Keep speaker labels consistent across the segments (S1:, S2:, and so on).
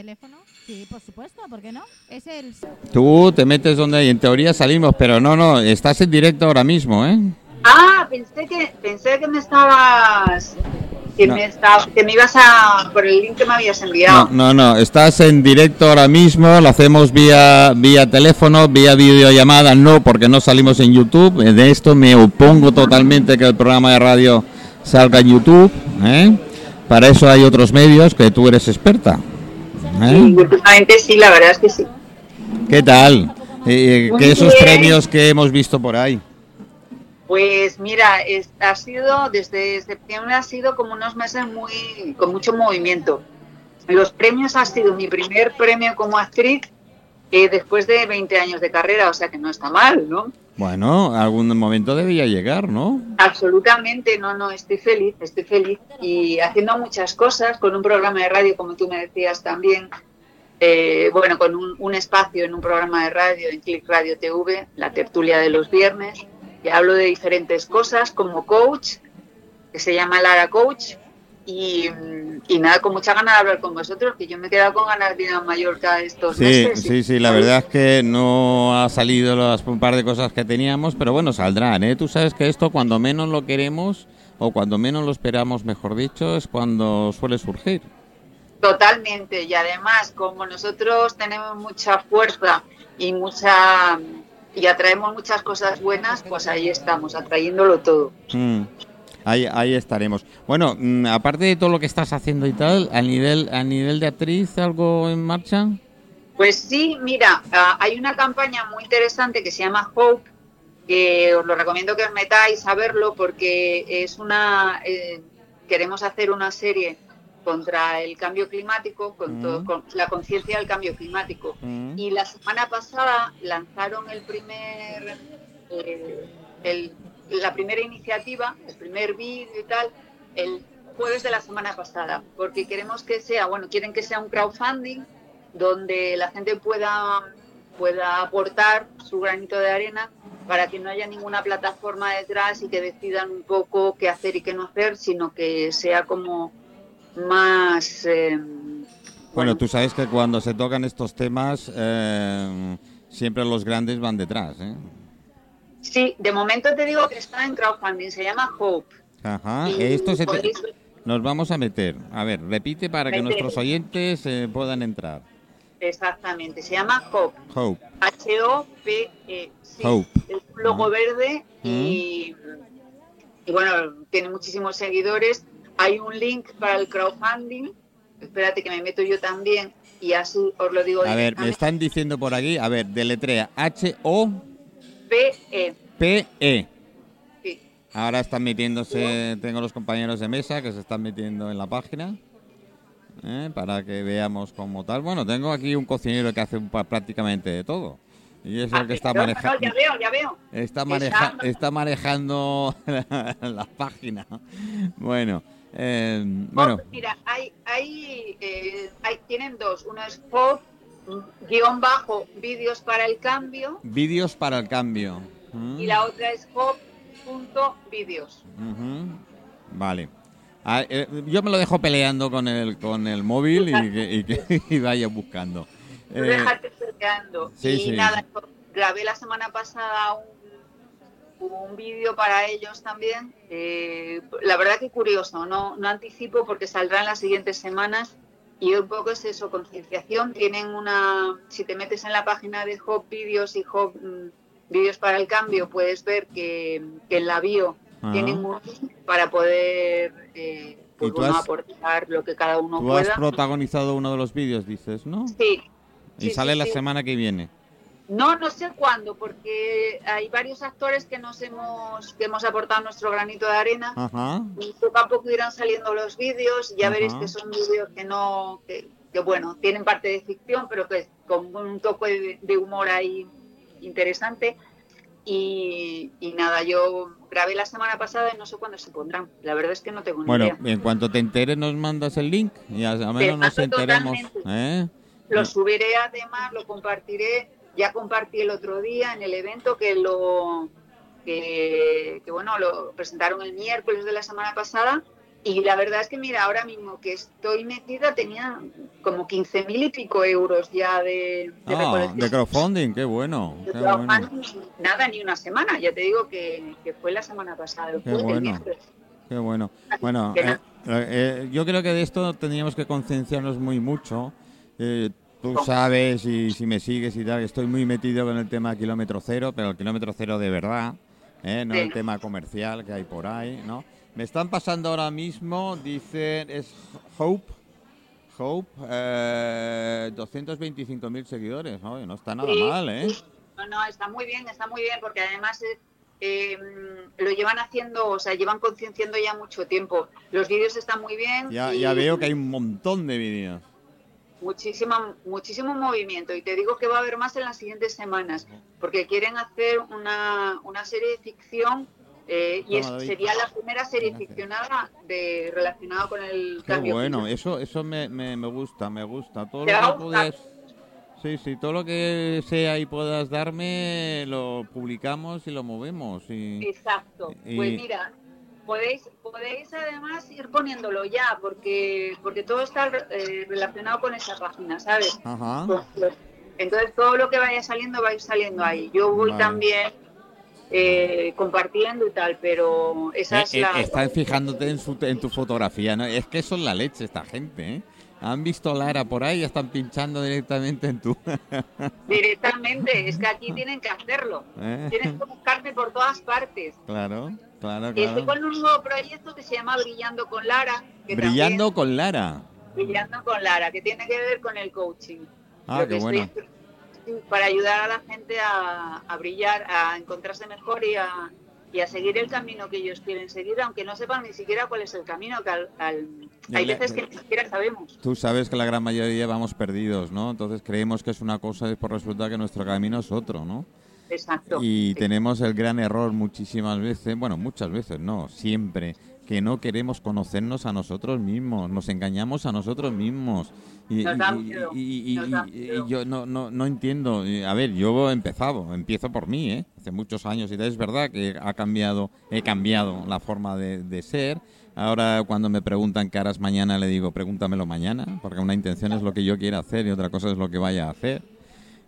S1: teléfono? Sí, por supuesto, ¿por qué no? Es el...
S2: Tú te metes donde en teoría salimos, pero no, no, estás en directo ahora mismo, ¿eh?
S3: Ah, pensé que, pensé que me estabas... Que,
S2: No.
S3: me estaba, que me ibas a... por el link que me habías enviado.
S2: no, no, estás en directo ahora mismo, lo hacemos vía, vía teléfono, vía videollamada, no, porque no salimos en YouTube, de esto me opongo totalmente que el programa de radio salga en YouTube, ¿eh? Para eso hay otros medios que tú eres experta. ¿Eh?
S3: Sí, justamente sí, la verdad es que sí.
S2: ¿Qué tal? Eh,
S3: Muy
S2: que esos
S3: bien.
S2: premios que hemos visto por ahí.
S3: Pues mira, es- ha sido desde septiembre ha sido como unos meses muy con mucho movimiento. Los premios ha sido mi primer premio como actriz eh, después de 20 años de carrera, o sea que no está mal, ¿no?
S2: Bueno, algún momento debía llegar, ¿no?
S3: Absolutamente, no, no, estoy feliz, estoy feliz y haciendo muchas cosas con un programa de radio, como tú me decías también, eh, bueno, con un, un espacio en un programa de radio, en Click Radio TV, la tertulia de los viernes, que hablo de diferentes cosas como coach, que se llama Lara Coach, y, y nada, con mucha ganas de hablar con vosotros, que yo me he quedado con ganas de ir a Mallorca estos
S2: Sí,
S3: meses.
S2: sí, sí, la verdad es que no ha salido las un par de cosas que teníamos, pero bueno, saldrán, ¿eh? Tú sabes que esto cuando menos lo queremos o cuando menos lo esperamos, mejor dicho, es cuando suele surgir.
S3: Totalmente, y además, como nosotros tenemos mucha fuerza y mucha y atraemos muchas cosas buenas, pues ahí estamos, atrayéndolo todo.
S2: Mm, Ahí, ahí estaremos. Bueno, mm, aparte de todo lo que estás haciendo y tal, a nivel, a nivel de actriz, ¿algo en marcha?
S3: Pues sí, mira, ah, hay una campaña muy interesante que se llama Hope, que os lo recomiendo que os metáis a verlo porque es una eh, queremos hacer una serie contra el cambio climático, con,
S2: Mm.
S3: todo- con la conciencia del cambio climático.
S2: Mm.
S3: Y la semana pasada lanzaron el primer, eh, el- la primera iniciativa, el primer vídeo y tal, el jueves de la semana pasada, porque queremos que sea, bueno, quieren que sea un crowdfunding donde la gente pueda, pueda aportar su granito de arena para que no haya ninguna plataforma detrás y que decidan un poco qué hacer y qué no hacer, sino que sea como más... eh,
S2: Bueno, tú sabes que cuando se tocan estos temas, eh, siempre los grandes van detrás, ¿eh?
S3: Sí, de momento te digo que está en crowdfunding, se llama Hope.
S2: Ajá,
S3: Y
S2: esto se te- nos vamos a meter. A ver, repite para que nuestros oyentes eh, puedan entrar.
S3: Exactamente, se llama Hope.
S2: Hope.
S3: H-O-P-E. sí.
S2: Hope.
S3: Es un logo verde y, y bueno, tiene muchísimos seguidores. Hay un link para el crowdfunding. Espérate que me meto yo también y así os lo digo
S2: A ver, me están diciendo por aquí, a ver, deletrea H-O-P-E.
S3: P-E. Sí.
S2: Ahora están metiéndose, tengo los compañeros de mesa que se están metiendo en la página ¿eh? para que veamos como tal. Bueno, tengo aquí un cocinero que hace un prácticamente de todo. Y es el que está
S3: Ah, no, no,
S2: manejando.
S3: ya veo, ya veo.
S2: Está, maneja-
S3: Está-
S2: está manejando la página. Bueno, eh, bueno,
S3: mira, hay, hay, eh, hay, tienen dos. Uno es Hope, guion bajo, vídeos para el cambio.
S2: vídeos para el cambio. ¿Mm?
S3: y la otra es hop.videos.
S2: Ujú. Vale. Ah, eh, yo me lo dejo peleando con el con el móvil y que, y que- y vaya buscando. Eh,
S3: déjate peleando.
S2: sí,
S3: y
S2: sí.
S3: nada, grabé la semana pasada un, un vídeo para ellos también. eh, la verdad que curioso, no, no anticipo porque saldrá en las siguientes semanas. Y un poco es eso, concienciación. Tienen una, si te metes en la página de Hop Videos y Hop mm, Vídeos para el Cambio, puedes ver que, que en la bio tienen un para poder eh, pues,
S2: ¿Y tú
S3: bueno,
S2: has-
S3: aportar lo que cada uno
S2: Tú has
S3: pueda.
S2: protagonizado uno de los vídeos, dices, ¿no?
S3: Sí.
S2: Y
S3: sí,
S2: sale
S3: sí,
S2: la
S3: sí.
S2: semana que viene.
S3: No, no sé cuándo, porque hay varios actores que nos hemos, que hemos aportado nuestro granito de arena
S2: Ajá.
S3: y poco a poco irán saliendo los vídeos. Ya
S2: Ajá.
S3: veréis que son vídeos que no, que, que, bueno, tienen parte de ficción, pero que con un toque de, humor ahí interesante. Y, y nada, yo grabé la semana pasada y no sé cuándo se pondrán. La verdad es que no tengo ni
S2: Bueno,
S3: idea.
S2: en cuanto te enteres nos mandas el link y a, a menos nos
S3: totalmente.
S2: ¿eh?
S3: Lo subiré además, lo compartiré. Ya compartí el otro día en el evento que lo que, que, bueno lo presentaron el miércoles de la semana pasada Y la verdad es que, mira, ahora mismo que estoy metida, tenía como 15 mil y pico euros ya de, de,
S2: ah, de crowdfunding, qué bueno. Qué bueno.
S3: Nada, ni una semana, ya te digo que, que fue la semana pasada.
S2: Qué bueno. Qué bueno. Bueno, eh, eh, yo creo que de esto tendríamos que concienciarnos muy mucho. Eh, tú sabes, y si me sigues y tal, estoy muy metido con el tema kilómetro cero, pero el kilómetro cero de verdad, no el tema comercial que hay por ahí, ¿no? Me están pasando ahora mismo, dicen, es Hope, Hope, eh, 225.000 seguidores, ¿no? no está nada mal, ¿eh?
S3: No, no, está muy bien, está muy bien, porque además eh, em, lo llevan haciendo, o sea, llevan concienciando ya mucho tiempo. Los vídeos están muy bien.
S2: Ya, ya veo que hay un montón de vídeos.
S3: Muchísima, muchísimo movimiento y te digo que va a haber más en las siguientes semanas, porque quieren hacer una, una serie de ficción eh, y sería la primera serie ficcionada de, relacionada con el
S2: Qué bueno, eso eso me, me, gusta, me gusta. Todo lo que Sí, sí, todo lo que sea y puedas darme lo publicamos y lo movemos. Y,
S3: Exacto. Pues mira, podéis podéis además ir poniéndolo ya porque porque todo está eh, relacionado con esa página, ¿sabes? Ajá. Entonces todo lo que vaya saliendo va a ir saliendo ahí. Yo voy también eh, compartiendo y tal, pero esa eh, es la...
S2: Eh, están fijándote en, su, en tu fotografía, ¿no? Es que son la leche esta gente, ¿eh? Han visto a Lara por ahí están pinchando directamente en tu...
S3: directamente, es que aquí tienen que hacerlo. Tienen que buscarte por todas partes.
S2: Claro, claro, claro.
S3: Estoy con un nuevo proyecto que se llama Brillando con Lara.
S2: Brillando con Lara.
S3: Brillando con Lara, que tiene que ver con el coaching.
S2: Ah, qué bueno
S3: para ayudar a la gente a, brillar, a encontrarse mejor y a, y a seguir el camino que ellos quieren seguir, aunque no sepan ni siquiera cuál es el camino, que hay veces que ni siquiera sabemos.
S2: Tú sabes que la gran mayoría vamos perdidos, ¿no? Entonces creemos que es una cosa y por resulta que nuestro camino es otro, ¿no?
S3: Exacto.
S2: Y tenemos el gran error muchísimas veces, bueno, muchas veces, no, siempre, que no queremos conocernos a nosotros mismos, nos engañamos a nosotros mismos. Y, yo no, no, no entiendo. A ver, yo he empezado, empiezo por mí, ¿eh? hace muchos años, y es verdad que ha cambiado, he cambiado la forma de, ser. Ahora cuando me preguntan qué harás mañana, le digo, pregúntamelo mañana, porque una intención es lo que yo quiera hacer y otra cosa es lo que vaya a hacer.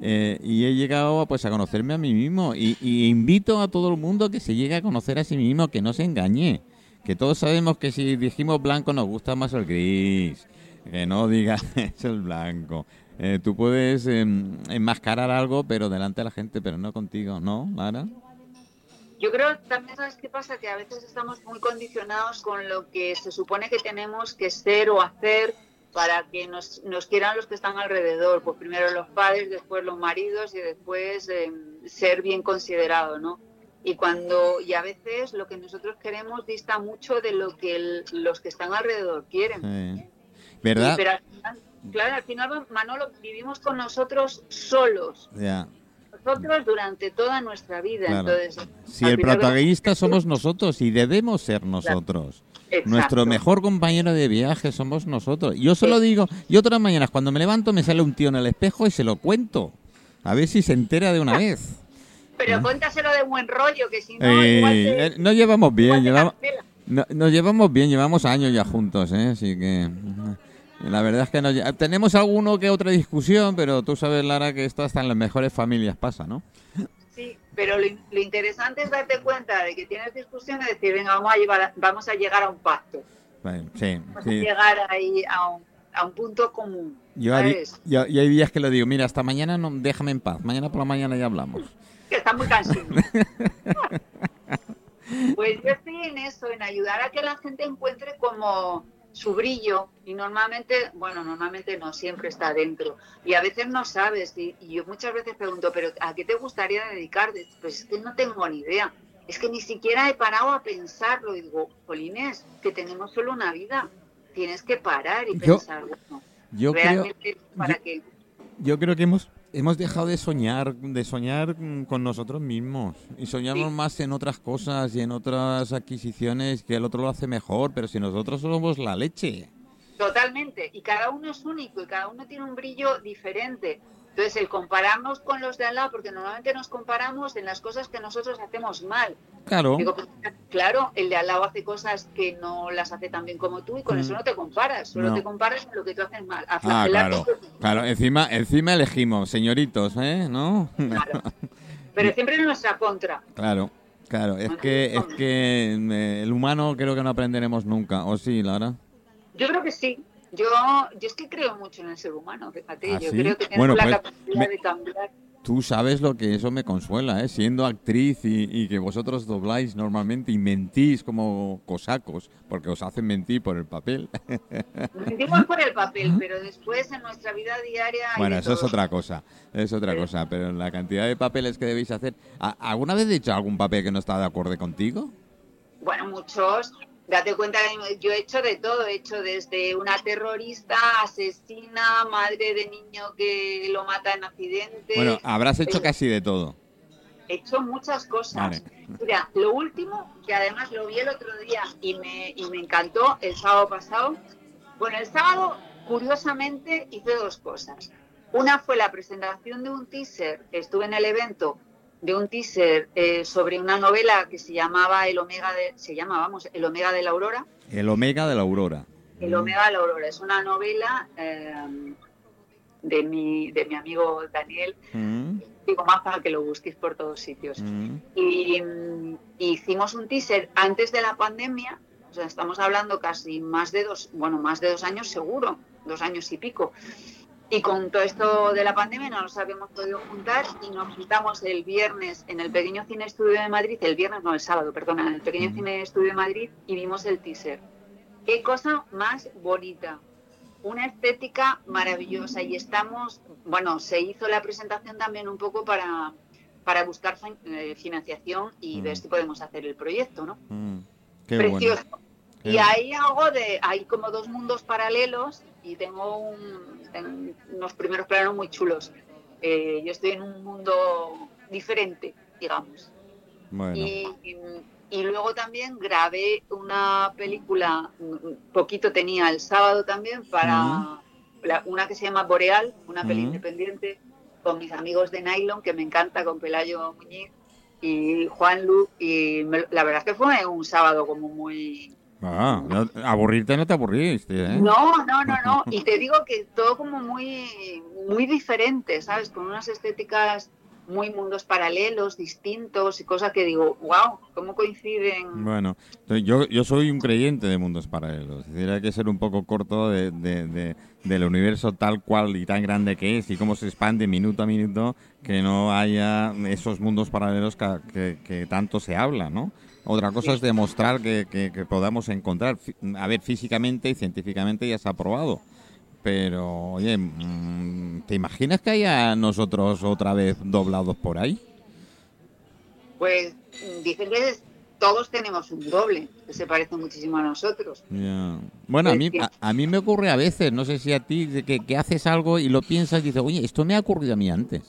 S2: Eh, y he llegado pues a conocerme a mí mismo y, y invito a todo el mundo que se llegue a conocer a sí mismo, que no se engañe que todos sabemos que si dijimos blanco nos gusta más el gris, que no digas es el blanco. Eh, tú puedes em, enmascarar algo, pero delante de la gente, pero no contigo, ¿no, Lara?
S3: Yo creo también, ¿sabes qué pasa? Que a veces estamos muy condicionados con lo que se supone que tenemos que ser o hacer para que nos, nos quieran los que están alrededor. Pues primero los padres, después los maridos y después em, ser bien considerado, ¿no? Y cuando y a veces lo que nosotros queremos dista mucho de lo que los que están alrededor quieren.
S2: ¿Verdad?
S3: pero al final, claro, al final, Manolo, vivimos con nosotros solos. Nosotros durante toda nuestra vida. Entonces,
S2: si el protagonista somos nosotros y debemos ser nosotros. Nuestro mejor compañero de viaje somos nosotros. Yo solo digo, yo otras mañanas cuando me levanto me sale un tío en el espejo y se lo cuento. A ver si se entera de una vez.
S3: Pero cuéntaselo de buen rollo, que si no, igual
S2: eh, nos llevamos bien, llevamos, nos llevamos bien, llevamos años ya juntos, ¿eh? así que la verdad es que no, tenemos alguno que otra discusión, pero tú sabes, Lara, que esto hasta en las mejores familias pasa, ¿no?
S3: Sí, pero lo, interesante es darte cuenta de que tienes discusiones y decir, venga, vamos a, llevar, vamos a llegar a un pacto.
S2: sí,
S3: vamos a llegar ahí a un, a un punto común.
S2: Yo hay, yo, hay días que lo digo, mira, hasta mañana no, déjame en paz, mañana por la mañana ya hablamos
S3: está muy cansado. pues yo estoy en eso, en ayudar a que la gente encuentre como su brillo y normalmente, bueno, normalmente no siempre está dentro y a veces no sabes y, yo muchas veces pregunto, pero ¿a qué te gustaría dedicarte? Pues es que no tengo ni idea, es que ni siquiera he parado a pensarlo y digo, Polines, que tenemos solo una vida, tienes que parar y pensarlo.
S2: Yo Realmente, ¿para qué? Yo creo que hemos hemos dejado de soñar, de soñar con nosotros mismos y soñamos más en otras cosas y en otras adquisiciones que el otro lo hace mejor, pero si nosotros somos la leche.
S3: Totalmente, y cada uno es único y cada uno tiene un brillo diferente. Entonces, el compararnos con los de al lado, porque normalmente nos comparamos en las cosas que nosotros hacemos mal.
S2: Claro.
S3: Digo, pues, claro, el de al lado hace cosas que no las hace tan bien como tú y con
S2: Mm.
S3: eso no te comparas, solo
S2: No.
S3: te comparas con lo que tú haces mal. A
S2: Ah, claro. Claro, encima, encima elegimos, señoritos, ¿eh? ¿No?
S3: claro. Pero siempre en nuestra contra.
S2: Claro, claro. Es que, es que eh, el humano creo que no aprenderemos nunca. ¿O sí, Lara?
S3: Yo creo que sí. Yo, yo es que creo mucho en el ser humano, fíjate.
S2: ¿Ah,
S3: yo
S2: sí?
S3: creo que tenemos
S2: Bueno,
S3: la
S2: pues,
S3: capacidad
S2: me-
S3: de cambiar.
S2: Tú sabes lo que eso me consuela, ¿eh? Siendo actriz y, y que vosotros dobláis normalmente y mentís como cosacos, porque os hacen mentir por el papel.
S3: Mentimos por el papel, pero después en nuestra vida diaria.
S2: Bueno, eso es otra cosa, es otra
S3: Sí.
S2: cosa, pero la cantidad de papeles que debéis hacer... ¿A- ¿Alguna vez he hecho algún papel que no está de acuerdo contigo?
S3: Bueno, muchos. Date cuenta que yo he hecho de todo. He hecho desde una terrorista, asesina, madre de niño que lo mata en accidente.
S2: Bueno, habrás hecho
S3: eh,
S2: casi de todo.
S3: He hecho muchas cosas.
S2: Vale.
S3: Mira, lo último, que además lo vi el otro día y me, y me encantó el sábado pasado. Bueno, el sábado, curiosamente, hice dos cosas. Una fue la presentación de un teaser, estuve en el evento de un teaser eh, sobre una novela que se llamaba El Omega de, se llama, vamos, El Omega de la Aurora.
S2: El Omega de la Aurora.
S3: El Omega de la Aurora es una novela eh, de, mi, de mi amigo Daniel.
S2: Mm,
S3: Digo, más para que lo busquéis por todos sitios.
S2: mm.
S3: Y mm, hicimos un teaser antes de la pandemia, o sea, estamos hablando casi más de dos, bueno, más de dos años seguro, dos años y pico. Y con todo esto de la pandemia no nos habíamos podido juntar y nos juntamos el viernes en el Pequeño Cine Estudio de Madrid, el viernes, no, el sábado, perdona, en el Pequeño. Cine Estudio de Madrid y vimos el teaser. Qué cosa más bonita, una estética maravillosa y estamos, bueno, se hizo la presentación también un poco para, para buscar eh, financiación y
S2: Mm.
S3: ver si podemos hacer el proyecto, ¿no?
S2: Mm, Qué
S3: Precioso.
S2: bueno.
S3: Y hay algo de, hay como dos mundos paralelos y tengo un- tengo unos primeros planos muy chulos. Eh, yo estoy en un mundo diferente, digamos.
S2: Bueno,
S3: Y, y luego también grabé una película, poquito tenía el sábado también, para la- una que se llama Boreal, una peli
S2: Ujú.
S3: independiente, con mis amigos de Nylon, que me encanta, con Pelayo Muñiz y Juan Lu. Y me- la verdad es que fue un sábado como muy...
S2: Ah, no- aburrirte no te aburriste, ¿eh?
S3: No, no, no, no. Y te digo que todo como muy, muy diferente, ¿sabes? Con unas estéticas muy mundos paralelos, distintos y cosas que digo, wow, ¿cómo coinciden?
S2: Bueno, yo, yo soy un creyente de mundos paralelos. Es decir, hay que ser un poco corto de, de- de- del universo tal cual y tan grande que es y cómo se expande minuto a minuto que no haya esos mundos paralelos que, que- que tanto se habla, ¿no? Otra cosa
S3: Sí.
S2: es demostrar que, que- que podamos encontrar. A ver, físicamente y científicamente ya se ha probado. Pero, oye, mm, ¿te imaginas que haya nosotros otra vez doblados por ahí?
S3: Pues dicen que es- todos tenemos un doble, que se parece muchísimo a nosotros.
S2: Bueno, a mí, a, a mí me ocurre a veces, no sé si a ti, que, que haces algo y lo piensas y dices, oye, esto me ha ocurrido a mí antes.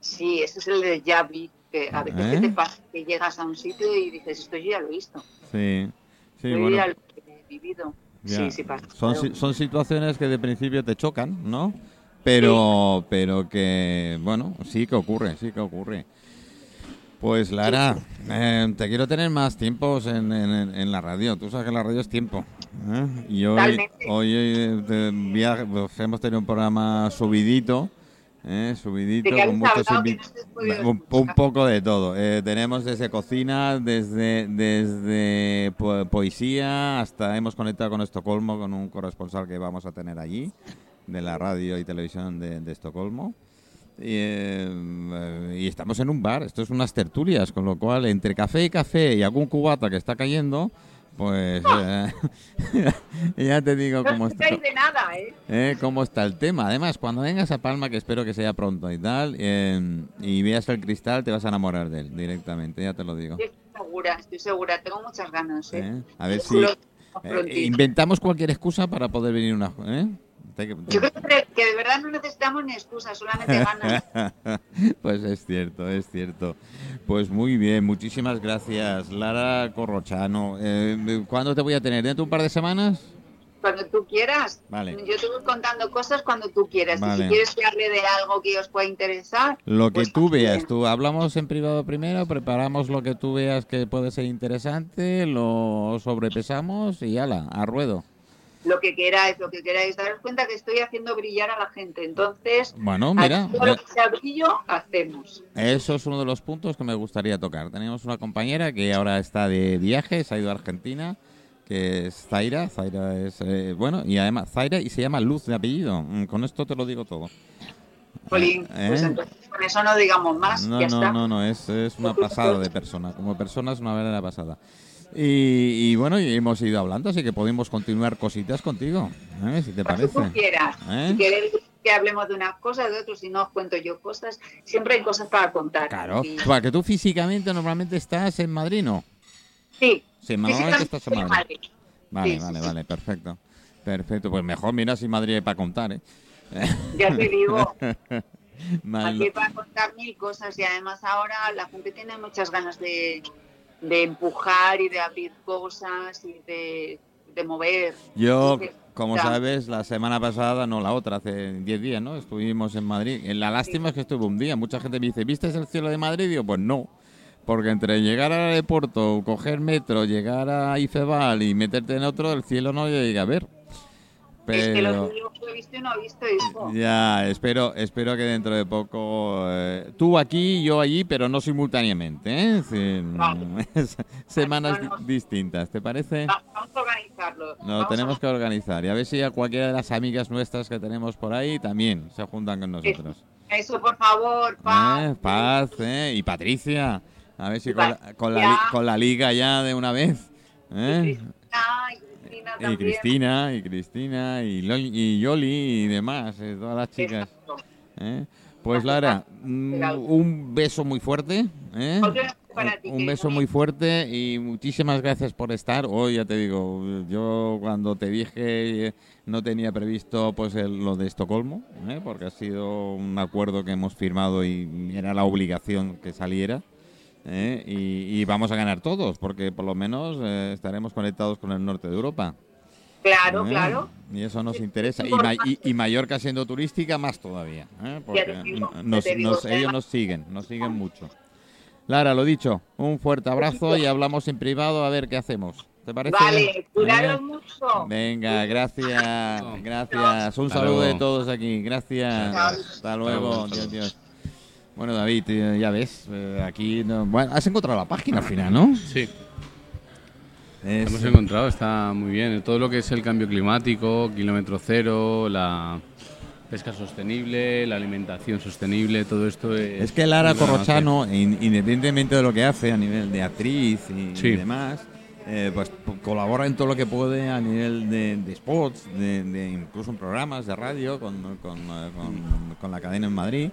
S3: Sí, ese es el de Yavi, a veces
S2: ¿Eh?
S3: te pasa que llegas a un sitio y dices, esto yo ya lo he visto,
S2: Sí, sí,
S3: yo
S2: bueno.
S3: ya lo he vivido.
S2: ya.
S3: Sí, sí pasa.
S2: Son, son situaciones que de principio te chocan, ¿no? Pero, pero que, bueno, sí que ocurre, sí que ocurre. Pues Lara, eh, te quiero tener más tiempos en, en- en la radio. Tú sabes que la radio es tiempo. ¿eh? Y hoy, hoy eh, de pues, hemos tenido un programa subidito, ¿eh? subidito,
S3: ¿De qué
S2: con muchos un, un poco de todo. Eh, tenemos desde cocina, desde, desde po- poesía, hasta hemos conectado con Estocolmo, con un corresponsal que vamos a tener allí, de la radio y televisión de, de Estocolmo. Y, eh, y estamos en un bar, esto es unas tertulias, con lo cual entre café y café y algún cubata que está cayendo, pues eh, ya te digo
S3: No
S2: cómo está.
S3: de nada, ¿eh?
S2: ¿eh? cómo está el tema. Además, cuando vengas a Palma, que espero que sea pronto y tal, eh, y veas el cristal, te vas a enamorar de él directamente, ya te lo digo.
S3: Estoy segura, estoy segura, tengo muchas ganas, ¿eh?
S2: ¿eh? A ver si inventamos cualquier excusa para poder venir una... ¿eh? Te-
S3: Yo creo que, de verdad no necesitamos ni excusas, solamente ganas.
S2: pues es cierto, es cierto. Pues muy bien, muchísimas gracias, Lara Corrochano. Eh, ¿Cuándo te voy a tener? ¿Dentro de un par de semanas?
S3: cuando tú quieras.
S2: Vale.
S3: Yo te voy contando cosas cuando tú quieras. Y si quieres que hable de algo que os pueda interesar,
S2: Lo que
S3: pues
S2: tú veas, tú hablamos en privado primero, preparamos lo que tú veas que puede ser interesante, lo sobrepesamos y ala, a ruedo.
S3: Lo que queráis, lo que queráis. Daros cuenta que estoy haciendo brillar a la gente. Entonces,
S2: Bueno, mira,
S3: todo lo que sea brillo, hacemos.
S2: eso es uno de los puntos que me gustaría tocar. Tenemos una compañera que ahora está de viaje, se ha ido a Argentina, que es Zaira. Zaira es, eh, bueno, y además Zaira y se llama Luz de apellido. Mm, Con esto te lo digo todo.
S3: Jolín,
S2: ¿Eh?
S3: pues entonces con eso no digamos más.
S2: No,
S3: ya
S2: no,
S3: está.
S2: no, no, es, es una pasada de persona. Como persona es una verdadera pasada. Y, y bueno, y hemos ido hablando, así que podemos continuar cositas contigo, ¿eh? si te
S3: tú
S2: parece.
S3: quieras.
S2: ¿Eh?
S3: Si queréis que hablemos de unas cosas, de otras, si no os cuento yo cosas, siempre hay cosas para contar.
S2: Claro,
S3: Y-
S2: Para que tú físicamente normalmente estás en Madrid, ¿no?
S3: Sí,
S2: Sí, normalmente estás en Madrid.
S3: Madrid.
S2: Vale,
S3: Sí, sí,
S2: vale,
S3: sí.
S2: vale, perfecto. Perfecto, pues mejor mira si Madrid hay para contar, ¿eh?
S3: Ya te digo,
S2: Mal-
S3: aquí para contar mil cosas y además ahora la gente tiene muchas ganas de, de empujar y de abrir cosas y de, de mover.
S2: Yo, como sabes, la semana pasada, no la otra, hace 10 días, ¿no? Estuvimos en Madrid. Eh, La lástima es que estuve un día. Mucha gente me dice, ¿viste el cielo de Madrid? Y digo, pues no. Porque entre llegar al aeropuerto, coger metro, llegar a Ifebal y meterte en otro, el cielo no llega a ver.
S3: Es que
S2: Pero
S3: lo que he visto y no he visto hijo.
S2: ya, espero, espero que dentro de poco, eh, tú aquí, yo allí, pero no simultáneamente, ¿eh? Sí,
S3: Vale.
S2: semanas
S3: Bueno.
S2: di- distintas, ¿te parece?
S3: Va- Vamos a organizarlo.
S2: Lo
S3: Vamos
S2: tenemos
S3: a-
S2: que organizar y a ver si a cualquiera de las amigas nuestras que tenemos por ahí también se juntan con nosotros.
S3: Eso, por favor, paz.
S2: ¿Eh? Paz, ¿eh? Y Patricia, a ver si con la, con la, con la liga ya de una vez. ¿eh?
S3: Cristina, y Cristina
S2: Y. Cristina, y Cristina, y, Lo- y Yoli, y demás, eh, todas las chicas. ¿eh? Pues Lara, mm, un beso muy fuerte. ¿eh? Un beso muy fuerte y muchísimas gracias por estar. Hoy ya te digo, yo cuando te dije eh, no tenía previsto pues el- lo de Estocolmo, ¿eh? porque ha sido un acuerdo que hemos firmado y era la obligación que saliera. ¿Eh? Y, y vamos a ganar todos, porque por lo menos eh, estaremos conectados con el norte de Europa.
S3: Claro,
S2: ¿eh?
S3: claro.
S2: Y eso nos interesa. Y, Ma- y- y Mallorca siendo turística, más todavía. ¿eh? Porque
S3: digo,
S2: nos-
S3: te digo,
S2: nos- ellos nos siguen, nos siguen mucho. Lara, lo dicho, un fuerte abrazo y hablamos en privado a ver qué hacemos. ¿Te parece?
S3: Vale, cuidaros
S2: ¿Eh?
S3: mucho.
S2: Venga, gracias, gracias. Un
S4: Hasta
S2: saludo de todos aquí, gracias. Hasta luego,
S4: luego,
S2: Dios. Dios. Bueno, David, eh, ya ves, eh, aquí no- bueno, has encontrado la página al final, ¿no?
S4: Sí,
S2: Es-
S4: hemos encontrado, está muy bien. Todo lo que es el cambio climático, kilómetro cero, la pesca sostenible, la alimentación sostenible, todo esto es...
S2: Es que Lara Corrochano, in- independientemente de lo que hace a nivel de actriz y, demás, eh, pues colabora en todo lo que puede a nivel de, de spots, de, de incluso en programas de radio con, con, con- con la cadena en Madrid.